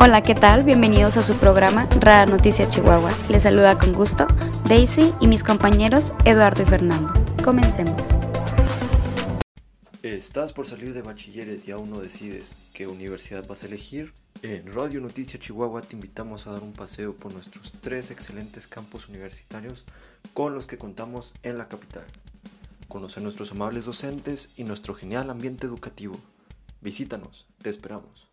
Hola, ¿qué tal? Bienvenidos a su programa Rara Noticia Chihuahua. Les saluda con gusto Daisy y mis compañeros Eduardo y Fernando. Comencemos. ¿Estás por salir de bachilleres y aún no decides qué universidad vas a elegir? En Radio Noticia Chihuahua te invitamos a dar un paseo por nuestros tres excelentes campus universitarios con los que contamos en la capital. Conocer nuestros amables docentes y nuestro genial ambiente educativo. Visítanos, te esperamos.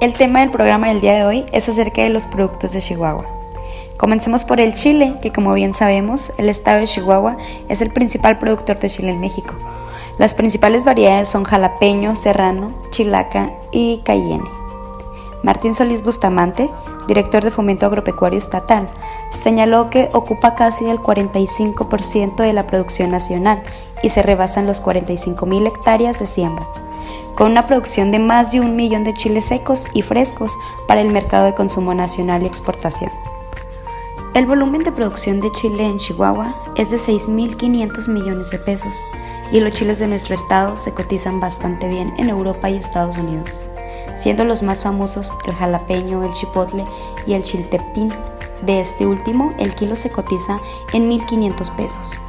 El tema del programa del día de hoy es acerca de los productos de Chihuahua. Comencemos por el chile, que como bien sabemos, el estado de Chihuahua es el principal productor de chile en México. Las principales variedades son jalapeño, serrano, chilaca y cayenne. Martín Solís Bustamante, director de Fomento Agropecuario Estatal, señaló que ocupa casi el 45% de la producción nacional y se rebasan los 45 mil hectáreas de siembra con una producción de más de un millón de chiles secos y frescos para el mercado de consumo nacional y exportación. El volumen de producción de chile en Chihuahua es de 6.500 millones de pesos y los chiles de nuestro estado se cotizan bastante bien en Europa y Estados Unidos, siendo los más famosos el jalapeño, el chipotle y el chiltepín. De este último, el kilo se cotiza en 1.500 pesos.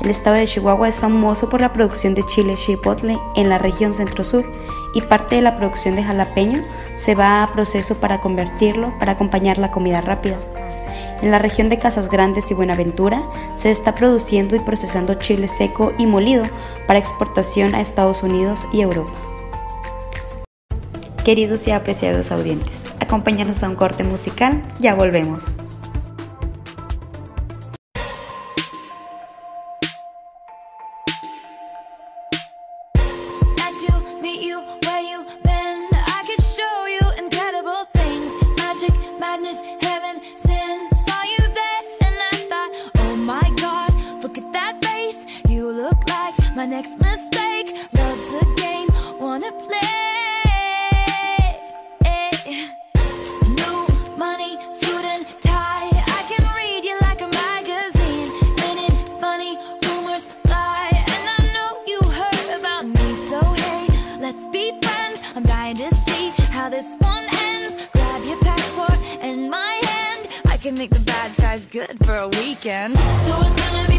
El estado de Chihuahua es famoso por la producción de chile chipotle en la región centro-sur y parte de la producción de jalapeño se va a proceso para convertirlo para acompañar la comida rápida. En la región de Casas Grandes y Buenaventura se está produciendo y procesando chile seco y molido para exportación a Estados Unidos y Europa. Queridos y apreciados audientes, acompáñanos a un corte musical, ya volvemos. my next mistake. Love's a game, wanna play. New money, student tie. I can read you like a magazine. Ain't funny? Rumors fly, and I know you heard about me. So hey, let's be friends. I'm dying to see how this one ends. Grab your passport and my hand. I can make the bad guys good for a weekend. So it's gonna.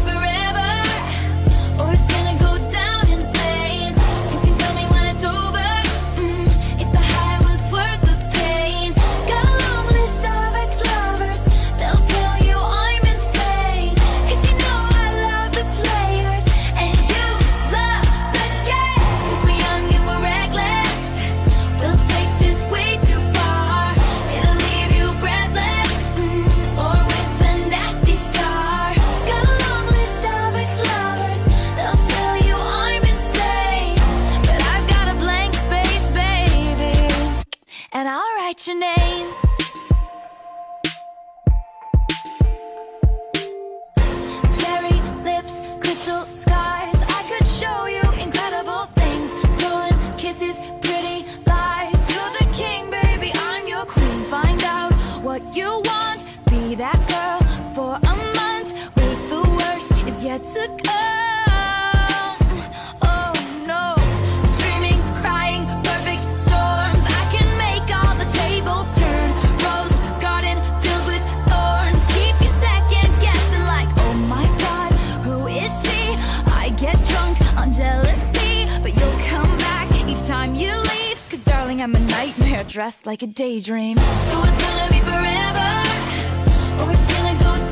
yet to come. Oh no, screaming, crying, perfect storms. I can make all the tables turn. Rose garden filled with thorns. Keep you second guessing, like, oh my god, who is she? I get drunk on jealousy, but you'll come back each time you leave. Cause darling, I'm a nightmare dressed like a daydream. So it's gonna be forever, or it's gonna go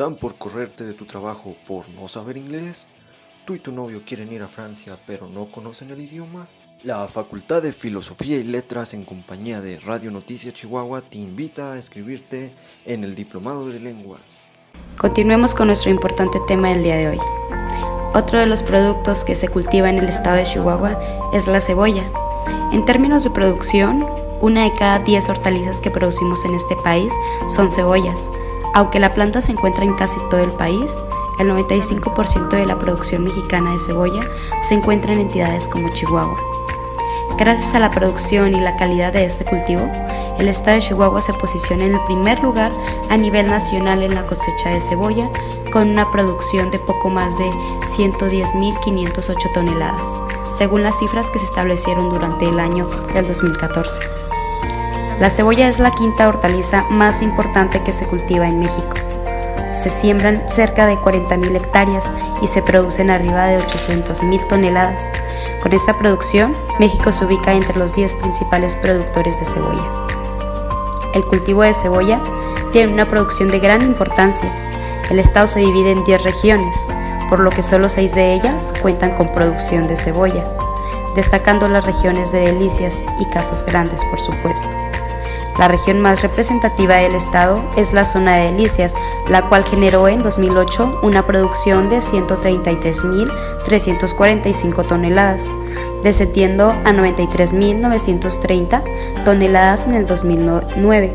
¿Están por correrte de tu trabajo por no saber inglés? ¿Tú y tu novio quieren ir a Francia pero no conocen el idioma? La Facultad de Filosofía y Letras en compañía de Radio Noticia Chihuahua te invita a escribirte en el Diplomado de Lenguas. Continuemos con nuestro importante tema del día de hoy. Otro de los productos que se cultiva en el estado de Chihuahua es la cebolla. En términos de producción, una de cada 10 hortalizas que producimos en este país son cebollas. Aunque la planta se encuentra en casi todo el país, el 95% de la producción mexicana de cebolla se encuentra en entidades como Chihuahua. Gracias a la producción y la calidad de este cultivo, el estado de Chihuahua se posiciona en el primer lugar a nivel nacional en la cosecha de cebolla, con una producción de poco más de 110.508 toneladas, según las cifras que se establecieron durante el año del 2014. La cebolla es la quinta hortaliza más importante que se cultiva en México. Se siembran cerca de 40.000 hectáreas y se producen arriba de 800.000 toneladas. Con esta producción, México se ubica entre los 10 principales productores de cebolla. El cultivo de cebolla tiene una producción de gran importancia. El estado se divide en 10 regiones, por lo que solo 6 de ellas cuentan con producción de cebolla, destacando las regiones de Delicias y Casas Grandes, por supuesto. La región más representativa del estado es la zona de Delicias, la cual generó en 2008 una producción de 133.345 toneladas, descendiendo a 93.930 toneladas en el 2009,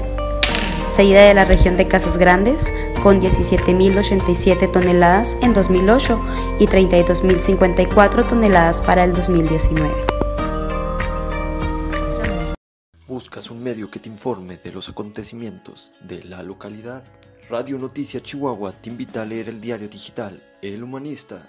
seguida de la región de Casas Grandes con 17.087 toneladas en 2008 y 32.054 toneladas para el 2019. ¿Buscas un medio que te informe de los acontecimientos de la localidad? Radio Noticia Chihuahua te invita a leer el diario digital El Humanista.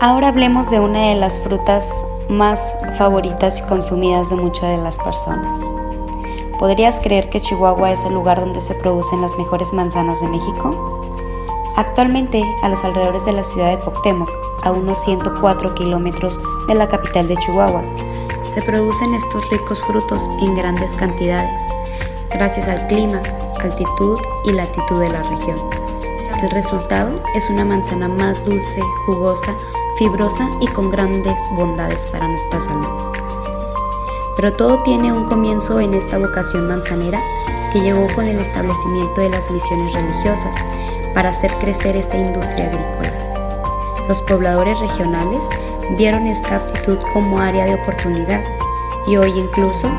Ahora hablemos de una de las frutas más favoritas y consumidas de muchas de las personas. ¿Podrías creer que Chihuahua es el lugar donde se producen las mejores manzanas de México? Actualmente, a los alrededores de la ciudad de Cuauhtémoc, a unos 104 kilómetros de la capital de Chihuahua, se producen estos ricos frutos en grandes cantidades, gracias al clima, altitud y latitud de la región. El resultado es una manzana más dulce, jugosa, fibrosa y con grandes bondades para nuestra salud. Pero todo tiene un comienzo en esta vocación manzanera que llegó con el establecimiento de las misiones religiosas para hacer crecer esta industria agrícola. Los pobladores regionales vieron esta aptitud como área de oportunidad y hoy incluso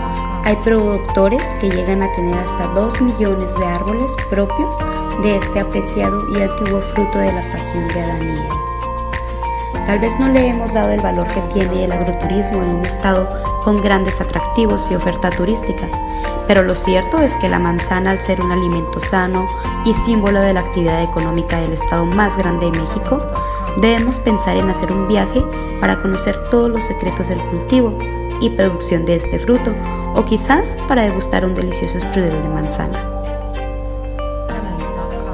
hay productores que llegan a tener hasta 2 millones de árboles propios de este apreciado y antiguo fruto de la pasión de Adán y Eva. Tal vez no le hemos dado el valor que tiene el agroturismo en un estado con grandes atractivos y oferta turística, pero lo cierto es que la manzana, al ser un alimento sano y símbolo de la actividad económica del estado más grande de México, debemos pensar en hacer un viaje para conocer todos los secretos del cultivo y producción de este fruto, o quizás para degustar un delicioso strudel de manzana.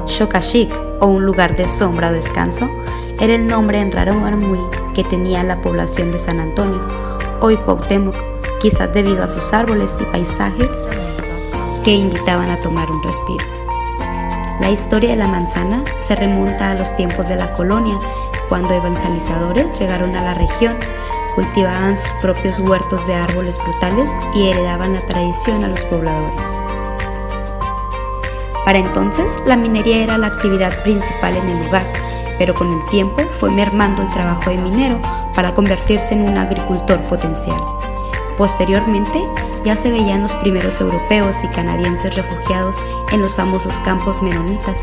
Shokashik, o un lugar de sombra o descanso, era el nombre en Raromaramuri que tenía la población de San Antonio, hoy Cuauhtémoc, quizás debido a sus árboles y paisajes que invitaban a tomar un respiro. La historia de la manzana se remonta a los tiempos de la colonia, cuando evangelizadores llegaron a la región, cultivaban sus propios huertos de árboles frutales y heredaban la tradición a los pobladores. Para entonces, la minería era la actividad principal en el lugar, pero con el tiempo fue mermando el trabajo de minero para convertirse en un agricultor potencial. Posteriormente, ya se veían los primeros europeos y canadienses refugiados en los famosos campos menonitas,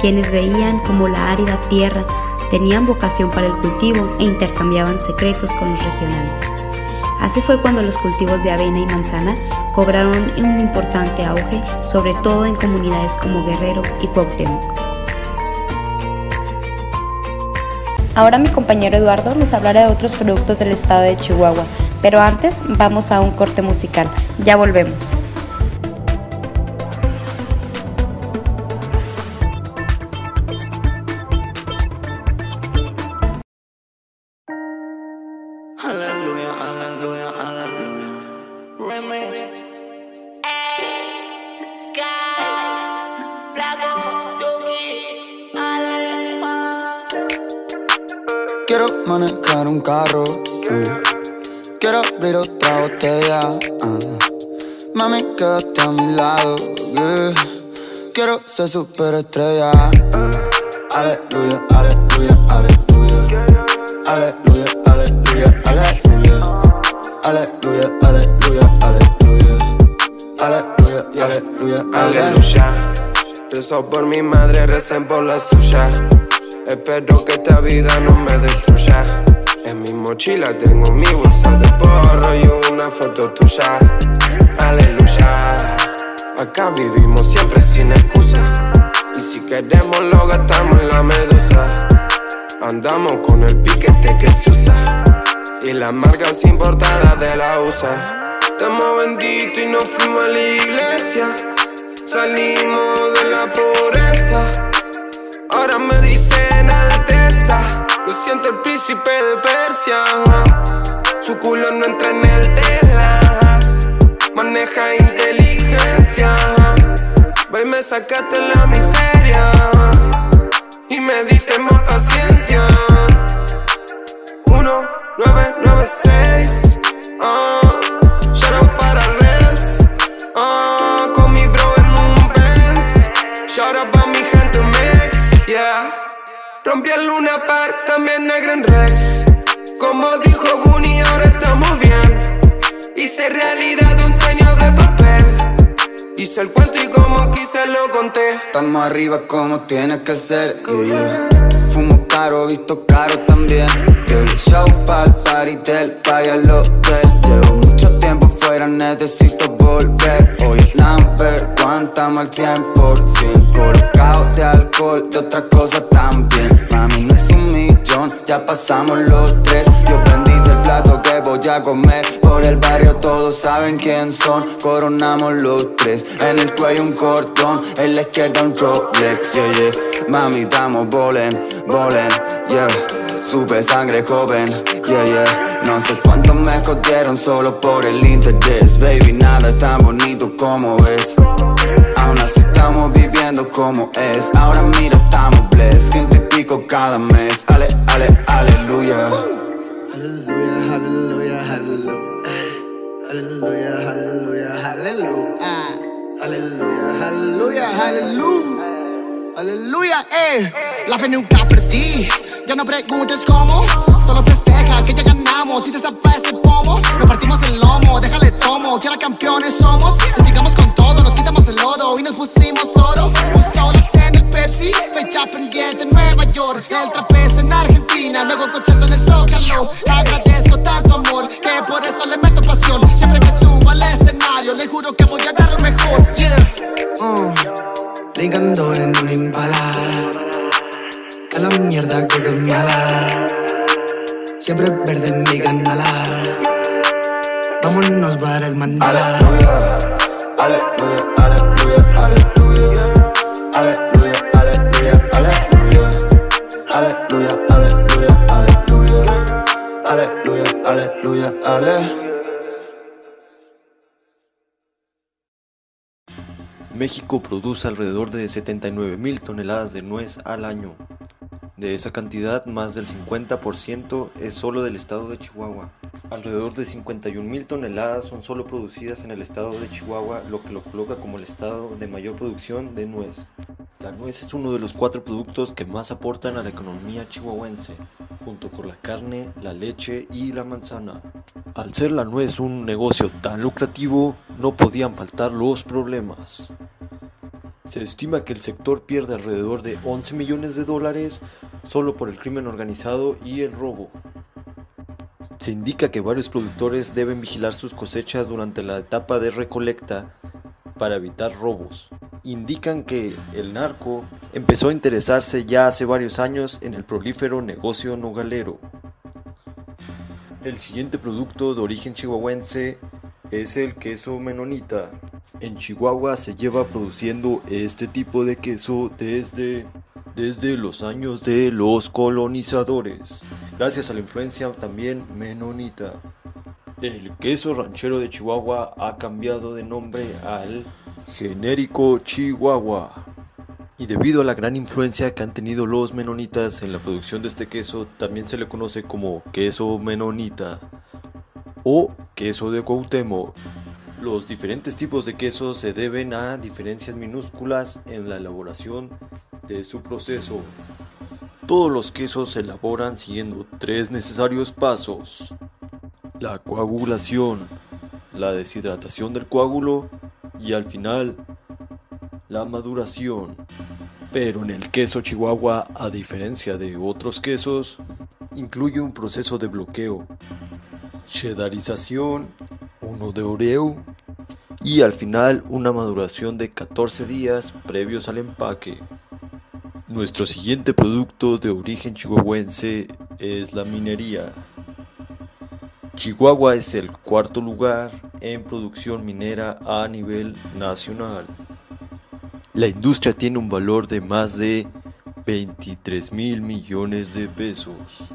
quienes veían como la árida tierra tenían vocación para el cultivo e intercambiaban secretos con los regionales. Así fue cuando los cultivos de avena y manzana cobraron un importante auge, sobre todo en comunidades como Guerrero y Cuauhtémoc. Ahora mi compañero Eduardo nos hablará de otros productos del estado de Chihuahua, pero antes vamos a un corte musical. Ya volvemos. Mami, quédate a mi lado. yeah. Quiero ser superestrella. Aleluya, aleluya, aleluya. Aleluya, aleluya, aleluya. Aleluya, aleluya, aleluya. Aleluya, aleluya, aleluya. Aleluya. Rezo por mi madre, recen por la suya. Espero que esta vida no me destruya. En mi mochila tengo mi bolsa de porro y una foto tuya. Aleluya. Acá vivimos siempre sin excusa. Y si queremos lo gastamos en la medusa. Andamos con el piquete que se usa. Y las marcas importadas de la USA. Estamos benditos y nos fuimos a la iglesia. Salimos de la pobreza. Ahora me dicen alteza. Lo siento el príncipe de Persia. Su culo no entra en el tela. Maneja inteligencia. Ve me sacaste la miseria. Y me diste más paciencia. 1996. Ah, shout out para Rels. Ah, con mi bro en un Benz. Shout out pa' mi gente Mex. Yeah. Rompí el Luna Park, también el Gran Rex. Como dijo lo conté. Estamos arriba como tiene que ser, yeah. Fumo caro, visto caro también. Del show pa'l party, del party al hotel. Llevo mucho tiempo fuera, necesito volver. Hoy es number, cuánta al 100% Colocado de alcohol, de otra cosa también. Mami, no es un millón, ya pasamos los tres. Dios bendice el plato voy comer. Por el barrio todos saben quién son. Coronamos los tres. En el cuello un cordón En la izquierda un Rolex Yeah, yeah. Mami, estamos bolen, bolen. Yeah. Supe sangre joven. Yeah, yeah. No sé cuánto me escondieron Solo por el interés. Baby, nada es tan bonito como es. Aún así estamos viviendo como es. Ahora mira, estamos blessed. Ciento y pico cada mes. Ale, ale, aleluya Hallelujah, hallelujah, hallelujah. Hallelujah, hallelujah, hallelujah. Aleluya, eh. La fe nunca perdí. Ya no preguntes cómo. Solo festeja que ya ganamos. Y te tapas el pomo. Nos partimos el lomo, déjale tomo. Que ahora campeones somos. Nos llegamos con todo, nos quitamos el lodo. Y nos pusimos oro. Un solo en el Pepsi. Fecha pendiente en Nueva York. El trapez en Argentina. Luego concierto en el Zócalo. Agradezco En un impala A la mierda cosas malas Siempre verde en mi canala Vámonos para el mandala México produce alrededor de 79 mil toneladas de nuez al año. De esa cantidad, más del 50% es solo del estado de Chihuahua. Alrededor de 51 mil toneladas son solo producidas en el estado de Chihuahua, lo que lo coloca como el estado de mayor producción de nuez. La nuez es uno de los cuatro productos que más aportan a la economía chihuahuense, junto con la carne, la leche y la manzana. Al ser la nuez un negocio tan lucrativo, no podían faltar los problemas. Se estima que el sector pierde alrededor de 11 millones de dólares solo por el crimen organizado y el robo. Se indica que varios productores deben vigilar sus cosechas durante la etapa de recolecta para evitar robos. Indican que el narco empezó a interesarse ya hace varios años en el prolífero negocio nogalero. El siguiente producto de origen chihuahuense es el queso menonita. En Chihuahua se lleva produciendo este tipo de queso desde, desde los años de los colonizadores, gracias a la influencia también menonita. El queso ranchero de Chihuahua ha cambiado de nombre al genérico Chihuahua. Y debido a la gran influencia que han tenido los menonitas en la producción de este queso, también se le conoce como queso menonita o queso de Cuauhtémoc. Los diferentes tipos de queso se deben a diferencias minúsculas en la elaboración de su proceso. Todos los quesos se elaboran siguiendo tres necesarios pasos. La coagulación, la deshidratación del coágulo y al final la maduración. Pero en el queso chihuahua, a diferencia de otros quesos, incluye un proceso de bloqueo, cheddarización, de oreo y al final una maduración de 14 días previos al empaque. Nuestro siguiente producto de origen chihuahuense es la minería. Chihuahua es el cuarto lugar en producción minera a nivel nacional. La industria tiene un valor de más de 23 mil millones de pesos.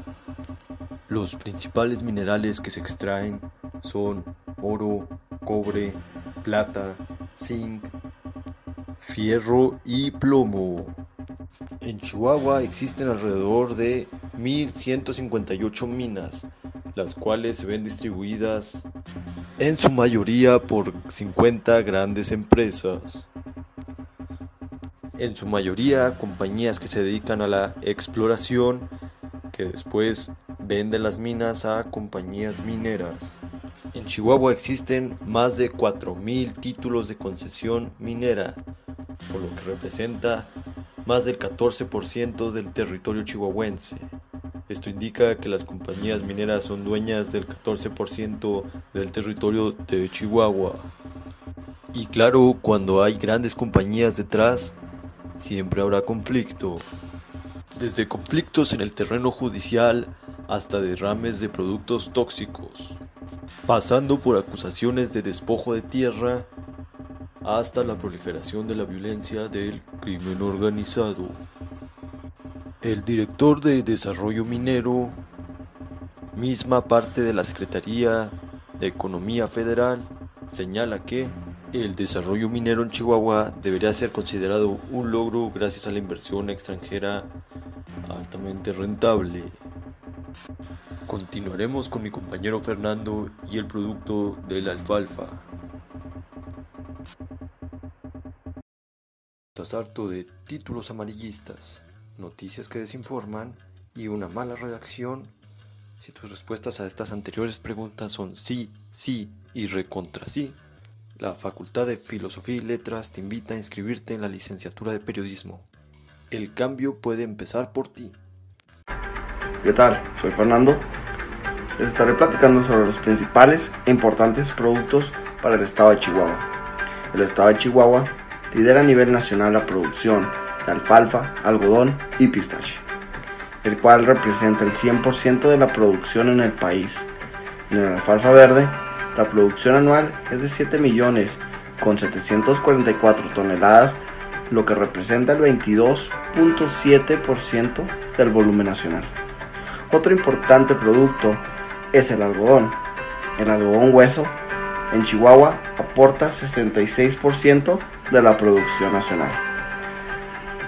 Los principales minerales que se extraen son oro, cobre, plata, zinc, fierro y plomo. En Chihuahua existen alrededor de 1.158 minas, las cuales se ven distribuidas en su mayoría por 50 grandes empresas. En su mayoría compañías que se dedican a la exploración, que después venden las minas a compañías mineras. En Chihuahua existen más de 4.000 títulos de concesión minera, por lo que representa más del 14% del territorio chihuahuense. Esto indica que las compañías mineras son dueñas del 14% del territorio de Chihuahua. Y claro, cuando hay grandes compañías detrás, siempre habrá conflicto. Desde conflictos en el terreno judicial hasta derrames de productos tóxicos, pasando por acusaciones de despojo de tierra hasta la proliferación de la violencia del crimen organizado. El director de Desarrollo Minero, misma parte de la Secretaría de Economía Federal, señala que el desarrollo minero en Chihuahua debería ser considerado un logro gracias a la inversión extranjera altamente rentable. Continuaremos con mi compañero Fernando y el producto de la alfalfa. Estás harto de títulos amarillistas, noticias que desinforman y una mala redacción. Si tus respuestas a estas anteriores preguntas son sí, sí y recontra sí, la Facultad de Filosofía y Letras te invita a inscribirte en la licenciatura de Periodismo. El cambio puede empezar por ti. ¿Qué tal? Soy Fernando. Les estaré platicando sobre los principales e importantes productos para el estado de Chihuahua. El estado de Chihuahua lidera a nivel nacional la producción de alfalfa, algodón y pistache, el cual representa el 100% de la producción en el país. En la alfalfa verde, la producción anual es de 7 millones con 744 toneladas, lo que representa el 22.7% del volumen nacional. Otro importante producto es el algodón. El algodón hueso en Chihuahua aporta 66% de la producción nacional,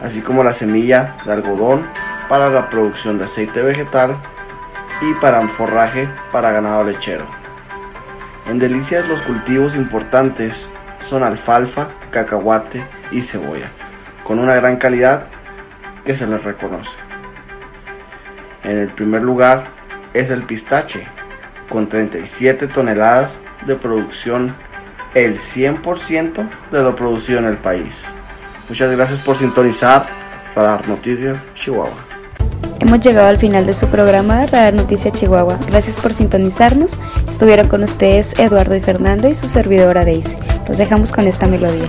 así como la semilla de algodón para la producción de aceite vegetal y para forraje para ganado lechero. En Delicias los cultivos importantes son alfalfa, cacahuate y cebolla, con una gran calidad que se les reconoce. En el primer lugar es el pistache, con 37 toneladas de producción, el 100% de lo producido en el país. Muchas gracias por sintonizar Radar Noticias Chihuahua. Hemos llegado al final de su programa Radar Noticias Chihuahua. Gracias por sintonizarnos. Estuvieron con ustedes Eduardo y Fernando y su servidora Daisy. Los dejamos con esta melodía.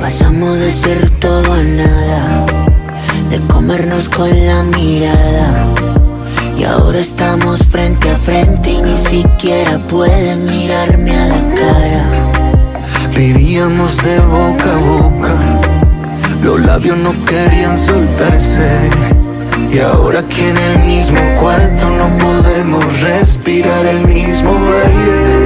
pasamos de ser todo a nada, de comernos con la mirada. Y ahora estamos frente a frente y ni siquiera puedes mirarme a la cara. Vivíamos de boca a boca. Los labios no querían soltarse. Y ahora aquí en el mismo cuarto no podemos respirar el mismo aire.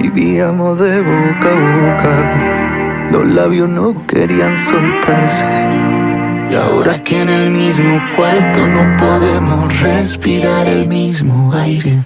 Vivíamos de boca a boca, los labios no querían soltarse. Y ahora que en el mismo cuarto no podemos respirar el mismo aire.